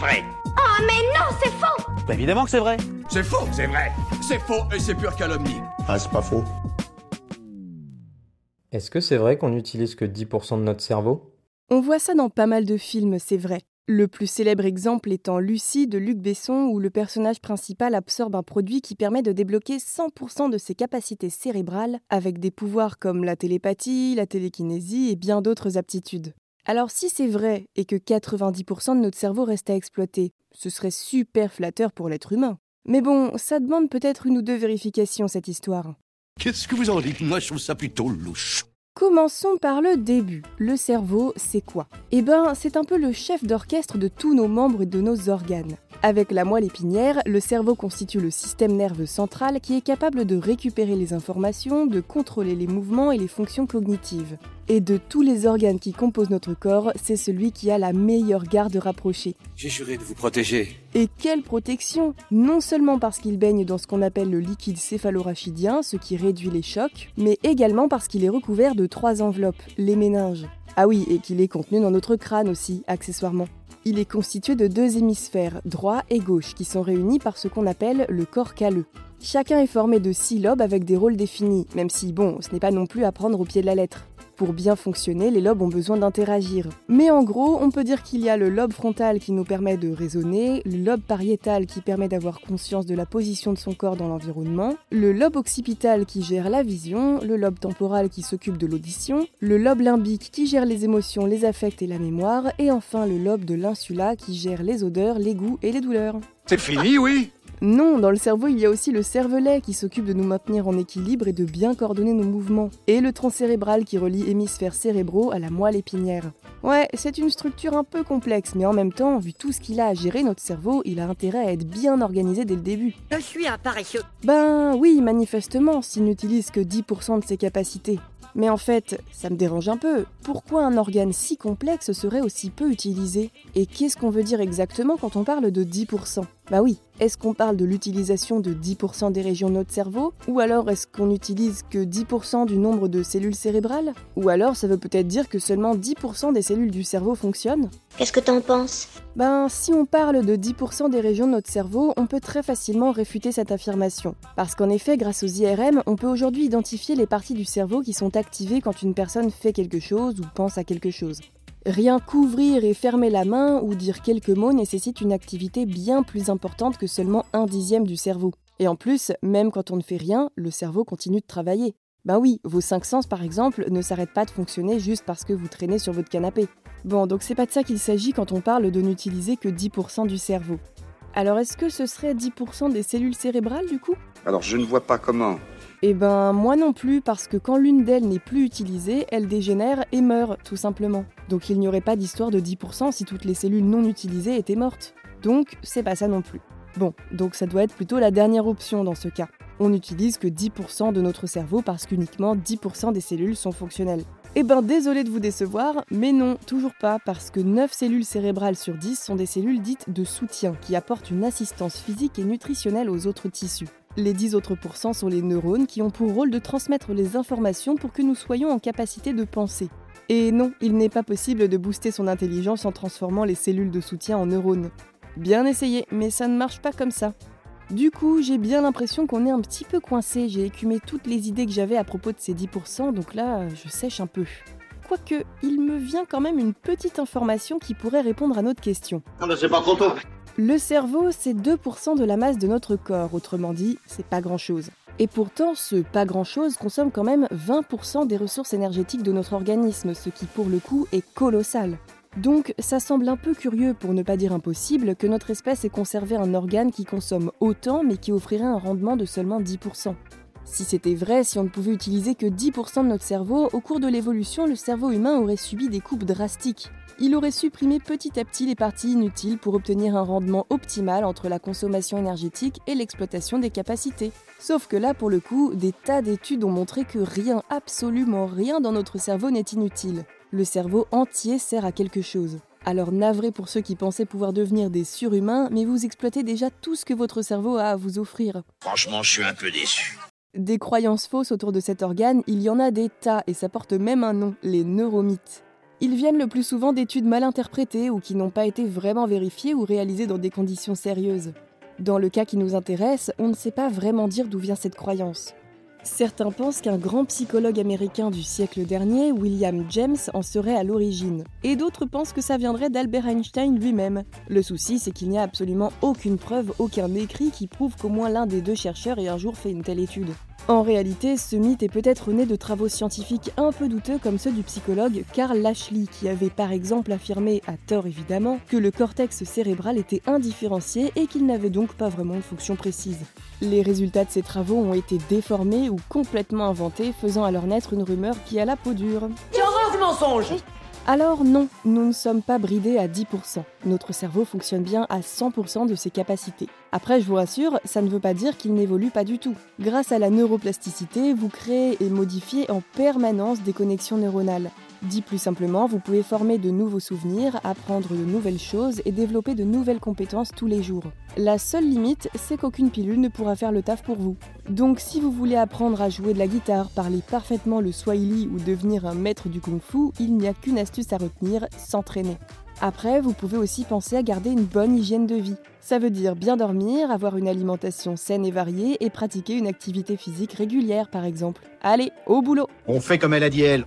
vrai. Oh mais non, c'est faux Bah évidemment que c'est vrai. C'est faux, c'est vrai. C'est faux et c'est pure calomnie. Ah, c'est pas faux. Est-ce que c'est vrai qu'on n'utilise que 10% de notre cerveau? On voit ça dans pas mal de films, c'est vrai. Le plus célèbre exemple étant Lucie de Luc Besson, où le personnage principal absorbe un produit qui permet de débloquer 100% de ses capacités cérébrales, avec des pouvoirs comme la télépathie, la télékinésie et bien d'autres aptitudes. Alors si c'est vrai et que 90% de notre cerveau reste à exploiter, ce serait super flatteur pour l'être humain. Mais bon, ça demande peut-être une ou deux vérifications cette histoire. Qu'est-ce que vous en dites? Moi, je trouve ça plutôt louche. Commençons par le début. Le cerveau, c'est quoi? Eh ben, c'est un peu le chef d'orchestre de tous nos membres et de nos organes. Avec la moelle épinière, le cerveau constitue le système nerveux central qui est capable de récupérer les informations, de contrôler les mouvements et les fonctions cognitives. Et de tous les organes qui composent notre corps, c'est celui qui a la meilleure garde rapprochée. J'ai juré de vous protéger. Et quelle protection Non seulement parce qu'il baigne dans ce qu'on appelle le liquide céphalorachidien, ce qui réduit les chocs, mais également parce qu'il est recouvert de trois enveloppes, les méninges. Ah oui, et qu'il est contenu dans notre crâne aussi, accessoirement. Il est constitué de deux hémisphères, droit et gauche, qui sont réunis par ce qu'on appelle le corps calleux. Chacun est formé de six lobes avec des rôles définis, même si, bon, ce n'est pas non plus à prendre au pied de la lettre. Pour bien fonctionner, les lobes ont besoin d'interagir. Mais en gros, on peut dire qu'il y a le lobe frontal qui nous permet de raisonner, le lobe pariétal qui permet d'avoir conscience de la position de son corps dans l'environnement, le lobe occipital qui gère la vision, le lobe temporal qui s'occupe de l'audition, le lobe limbique qui gère les émotions, les affects et la mémoire, et enfin le lobe de l'insula qui gère les odeurs, les goûts et les douleurs. C'est fini, oui Non, dans le cerveau, il y a aussi le cervelet qui s'occupe de nous maintenir en équilibre et de bien coordonner nos mouvements, et le tronc cérébral qui relie hémisphères cérébraux à la moelle épinière. Ouais, c'est une structure un peu complexe, mais en même temps, vu tout ce qu'il a à gérer, notre cerveau, il a intérêt à être bien organisé dès le début. Je suis un paresseux. Ben oui, manifestement, s'il n'utilise que 10% de ses capacités. Mais en fait, ça me dérange un peu. Pourquoi un organe si complexe serait aussi peu utilisé? Et qu'est-ce qu'on veut dire exactement quand on parle de 10% Bah oui, est-ce qu'on parle de l'utilisation de 10% des régions de notre cerveau? Ou alors est-ce qu'on n'utilise que 10% du nombre de cellules cérébrales? Ou alors ça veut peut-être dire que seulement 10% des cellules du cerveau fonctionnent? Qu'est-ce que t'en penses? Ben, si on parle de 10% des régions de notre cerveau, on peut très facilement réfuter cette affirmation. Parce qu'en effet, grâce aux IRM, on peut aujourd'hui identifier les parties du cerveau qui sont activées quand une personne fait quelque chose ou pense à quelque chose. Rien qu'ouvrir et fermer la main ou dire quelques mots nécessite une activité bien plus importante que seulement un dixième du cerveau. Et en plus, même quand on ne fait rien, le cerveau continue de travailler. Ben oui, vos cinq sens par exemple ne s'arrêtent pas de fonctionner juste parce que vous traînez sur votre canapé. Bon, donc c'est pas de ça qu'il s'agit quand on parle de n'utiliser que 10% du cerveau. Alors est-ce que ce serait 10% des cellules cérébrales du coup? Alors je ne vois pas comment. Eh ben moi non plus parce que quand l'une d'elles n'est plus utilisée, elle dégénère et meurt tout simplement. Donc il n'y aurait pas d'histoire de 10% si toutes les cellules non utilisées étaient mortes. Donc c'est pas ça non plus. Bon, donc ça doit être plutôt la dernière option dans ce cas. On n'utilise que 10% de notre cerveau parce qu'uniquement 10% des cellules sont fonctionnelles. Eh ben désolé de vous décevoir, mais non, toujours pas, parce que 9 cellules cérébrales sur 10 sont des cellules dites de soutien qui apportent une assistance physique et nutritionnelle aux autres tissus. Les 10 autres pourcents sont les neurones qui ont pour rôle de transmettre les informations pour que nous soyons en capacité de penser. Et non, il n'est pas possible de booster son intelligence en transformant les cellules de soutien en neurones. Bien essayé, mais ça ne marche pas comme ça. Du coup, j'ai bien l'impression qu'on est un petit peu coincé. J'ai écumé toutes les idées que j'avais à propos de ces 10%, donc là, je sèche un peu. Quoique, il me vient quand même une petite information qui pourrait répondre à notre question. C'est pas trop tôt. Le cerveau, c'est 2% de la masse de notre corps, autrement dit, c'est pas grand-chose. Et pourtant, ce pas grand-chose consomme quand même 20% des ressources énergétiques de notre organisme, ce qui pour le coup est colossal. Donc ça semble un peu curieux, pour ne pas dire impossible, que notre espèce ait conservé un organe qui consomme autant mais qui offrirait un rendement de seulement 10%. Si c'était vrai, si on ne pouvait utiliser que 10% de notre cerveau, au cours de l'évolution, le cerveau humain aurait subi des coupes drastiques. Il aurait supprimé petit à petit les parties inutiles pour obtenir un rendement optimal entre la consommation énergétique et l'exploitation des capacités. Sauf que là, pour le coup, des tas d'études ont montré que rien, absolument rien dans notre cerveau n'est inutile. Le cerveau entier sert à quelque chose. Alors navré pour ceux qui pensaient pouvoir devenir des surhumains, mais vous exploitez déjà tout ce que votre cerveau a à vous offrir. Franchement, je suis un peu déçu. Des croyances fausses autour de cet organe, il y en a des tas et ça porte même un nom, les neuromythes. Ils viennent le plus souvent d'études mal interprétées ou qui n'ont pas été vraiment vérifiées ou réalisées dans des conditions sérieuses. Dans le cas qui nous intéresse, on ne sait pas vraiment dire d'où vient cette croyance. Certains pensent qu'un grand psychologue américain du siècle dernier, William James, en serait à l'origine. Et d'autres pensent que ça viendrait d'Albert Einstein lui-même. Le souci, c'est qu'il n'y a absolument aucune preuve, aucun écrit qui prouve qu'au moins l'un des deux chercheurs ait un jour fait une telle étude. En réalité, ce mythe est peut-être né de travaux scientifiques un peu douteux comme ceux du psychologue Carl Lashley, qui avait par exemple affirmé, à tort évidemment, que le cortex cérébral était indifférencié et qu'il n'avait donc pas vraiment de fonction précise. Les résultats de ces travaux ont été déformés ou complètement inventés, faisant alors naître une rumeur qui a la peau dure. horreur du mensonge alors non, nous ne sommes pas bridés à 10%. Notre cerveau fonctionne bien à 100% de ses capacités. Après, je vous rassure, ça ne veut pas dire qu'il n'évolue pas du tout. Grâce à la neuroplasticité, vous créez et modifiez en permanence des connexions neuronales. Dit plus simplement, vous pouvez former de nouveaux souvenirs, apprendre de nouvelles choses et développer de nouvelles compétences tous les jours. La seule limite, c'est qu'aucune pilule ne pourra faire le taf pour vous. Donc si vous voulez apprendre à jouer de la guitare, parler parfaitement le swahili ou devenir un maître du kung-fu, il n'y a qu'une astuce à retenir, s'entraîner. Après, vous pouvez aussi penser à garder une bonne hygiène de vie. Ça veut dire bien dormir, avoir une alimentation saine et variée et pratiquer une activité physique régulière par exemple. Allez, au boulot On fait comme elle a dit elle.